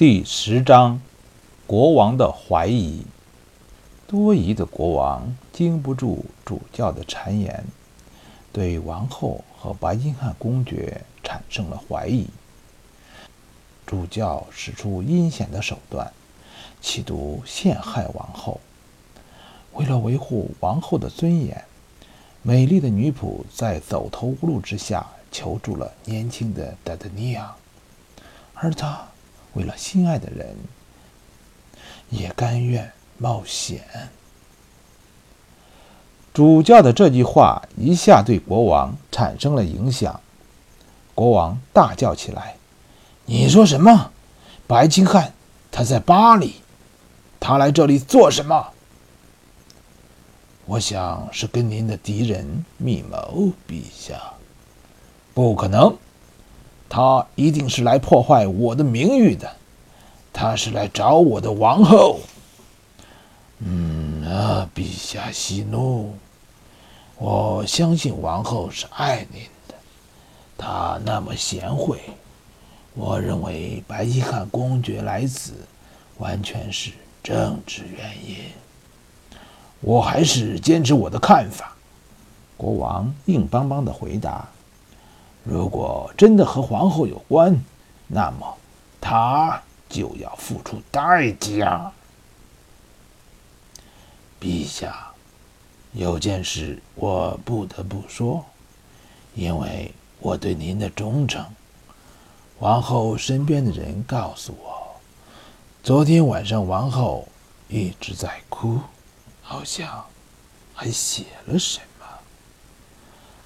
第十章，国王的怀疑。多疑的国王经不住主教的谗言，对王后和白金汉公爵产生了怀疑。主教使出阴险的手段，企图陷害王后。为了维护王后的尊严，美丽的女仆在走投无路之下求助了年轻的达德尼亚，而他。为了心爱的人，也甘愿冒险。主教的这句话一下对国王产生了影响，国王大叫起来：“你说什么？白金汉他在巴黎，他来这里做什么？”我想是跟您的敌人密谋，陛下。不可能。他一定是来破坏我的名誉的，他是来找我的王后。嗯啊，陛下息怒，我相信王后是爱您的，她那么贤惠。我认为白金汉公爵来此，完全是政治原因。我还是坚持我的看法。国王硬邦邦的回答。如果真的和皇后有关，那么他就要付出代价。陛下，有件事我不得不说，因为我对您的忠诚。王后身边的人告诉我，昨天晚上王后一直在哭，好像还写了什么。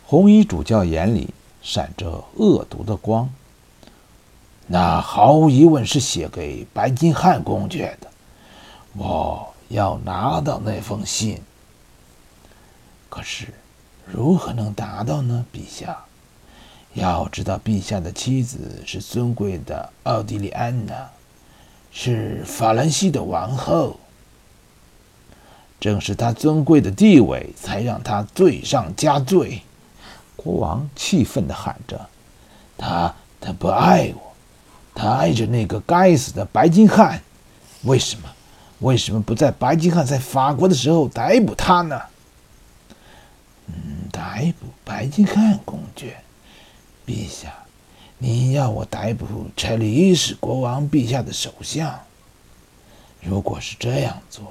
红衣主教眼里。闪着恶毒的光，那毫无疑问是写给白金汉公爵的。我要拿到那封信，可是如何能达到呢？陛下，要知道，陛下的妻子是尊贵的奥地利安娜，是法兰西的王后。正是她尊贵的地位，才让她罪上加罪。国王气愤地喊着：“他他不爱我，他爱着那个该死的白金汉。为什么？为什么不在白金汉在法国的时候逮捕他呢？”“嗯，逮捕白金汉公爵，陛下，你要我逮捕查理一世国王陛下的首相？如果是这样做，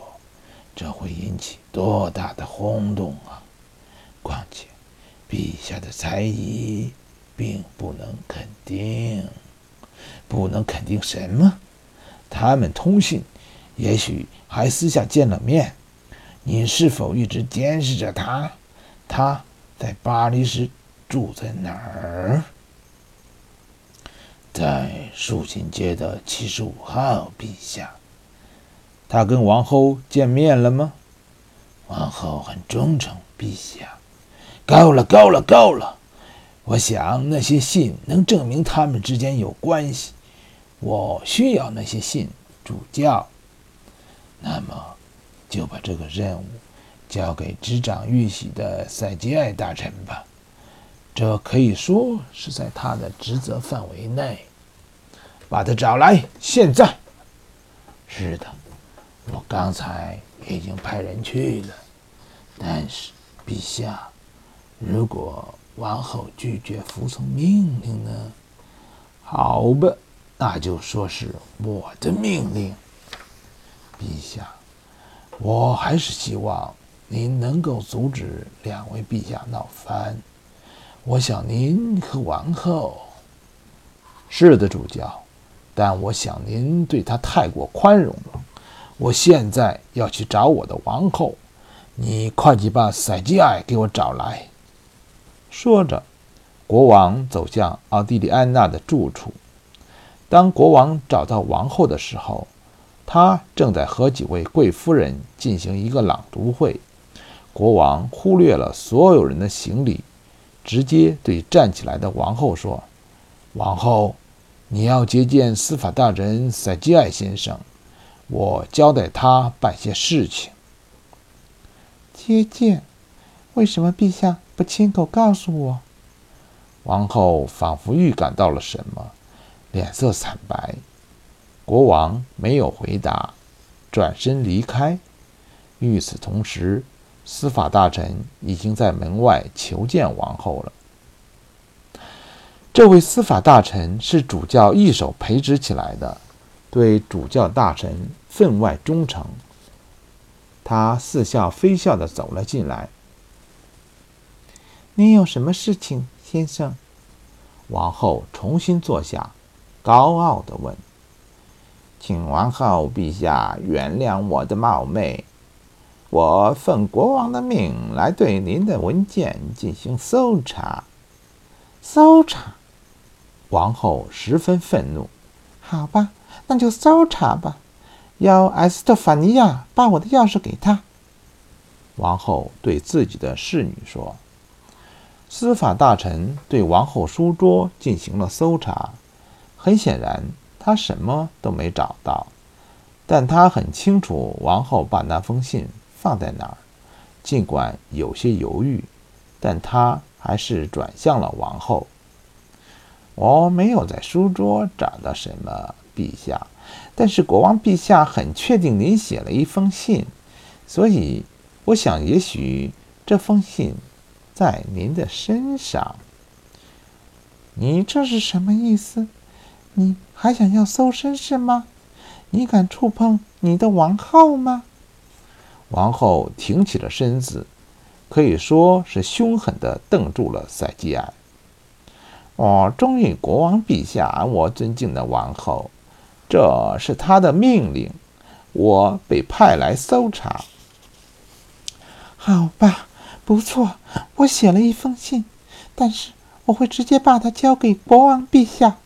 这会引起多大的轰动啊！况且……”陛下的猜疑，并不能肯定，不能肯定什么？他们通信，也许还私下见了面。你是否一直监视着他？他在巴黎时住在哪儿？在树琴街的七十五号，陛下。他跟王后见面了吗？王后很忠诚，陛下。够了，够了，够了！我想那些信能证明他们之间有关系。我需要那些信，主教。那么，就把这个任务交给执掌玉玺的塞吉艾大臣吧。这可以说是在他的职责范围内。把他找来，现在。是的，我刚才已经派人去了。但是，陛下。如果王后拒绝服从命令呢？好吧，那就说是我的命令。陛下，我还是希望您能够阻止两位陛下闹翻。我想您和王后是的，主教，但我想您对她太过宽容了。我现在要去找我的王后，你快去把塞吉艾给我找来。说着，国王走向奥地利安娜的住处。当国王找到王后的时候，她正在和几位贵夫人进行一个朗读会。国王忽略了所有人的行礼，直接对站起来的王后说：“王后，你要接见司法大人塞基艾先生，我交代他办些事情。”接见？为什么陛下？不亲口告诉我，王后仿佛预感到了什么，脸色惨白。国王没有回答，转身离开。与此同时，司法大臣已经在门外求见王后了。这位司法大臣是主教一手培植起来的，对主教大臣分外忠诚。他似笑非笑地走了进来。“你有什么事情，先生？”王后重新坐下，高傲地问。“请王后陛下原谅我的冒昧。我奉国王的命来对您的文件进行搜查。”“搜查？”王后十分愤怒。“好吧，那就搜查吧。要埃斯特法尼亚把我的钥匙给他。”王后对自己的侍女说。司法大臣对王后书桌进行了搜查，很显然他什么都没找到，但他很清楚王后把那封信放在哪儿。尽管有些犹豫，但他还是转向了王后。我没有在书桌找到什么，陛下，但是国王陛下很确定您写了一封信，所以我想也许这封信。在您的身上，你这是什么意思？你还想要搜身是吗？你敢触碰你的王后吗？王后挺起了身子，可以说是凶狠地瞪住了赛基安。我忠于国王陛下，我尊敬的王后，这是他的命令，我被派来搜查。好吧。不错，我写了一封信，但是我会直接把它交给国王陛下。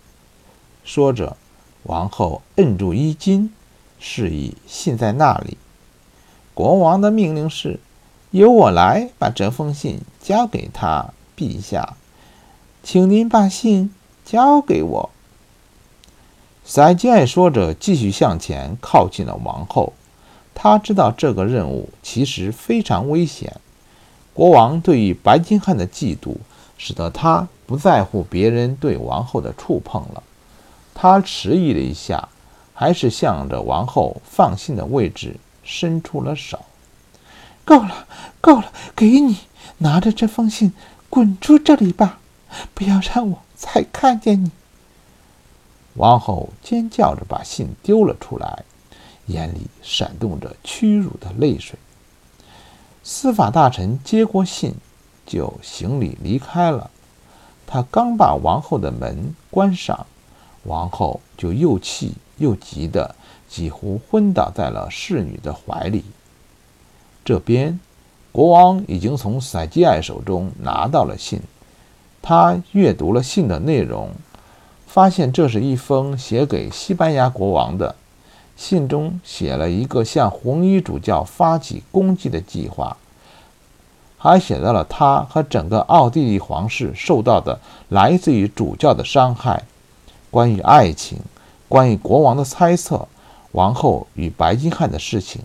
说着，王后摁住衣襟，示意信在那里。国王的命令是，由我来把这封信交给他。陛下，请您把信交给我。塞基艾说着，继续向前靠近了王后。他知道这个任务其实非常危险。国王对于白金汉的嫉妒，使得他不在乎别人对王后的触碰了。他迟疑了一下，还是向着王后放信的位置伸出了手。够了，够了，给你拿着这封信，滚出这里吧！不要让我再看见你！王后尖叫着把信丢了出来，眼里闪动着屈辱的泪水。司法大臣接过信，就行礼离开了。他刚把王后的门关上，王后就又气又急的，几乎昏倒在了侍女的怀里。这边，国王已经从塞基艾手中拿到了信。他阅读了信的内容，发现这是一封写给西班牙国王的。信中写了一个向红衣主教发起攻击的计划，还写到了他和整个奥地利皇室受到的来自于主教的伤害，关于爱情，关于国王的猜测，王后与白金汉的事情，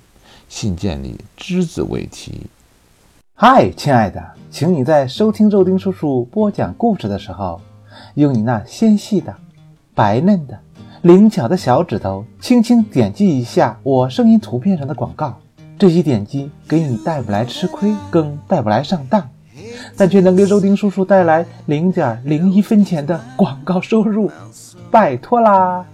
信件里只字未提。嗨，亲爱的，请你在收听肉丁叔叔播讲故事的时候，用你那纤细的、白嫩的。灵巧的小指头轻轻点击一下我声音图片上的广告，这些点击给你带不来吃亏，更带不来上当，但却能给肉丁叔叔带来零点零一分钱的广告收入，拜托啦！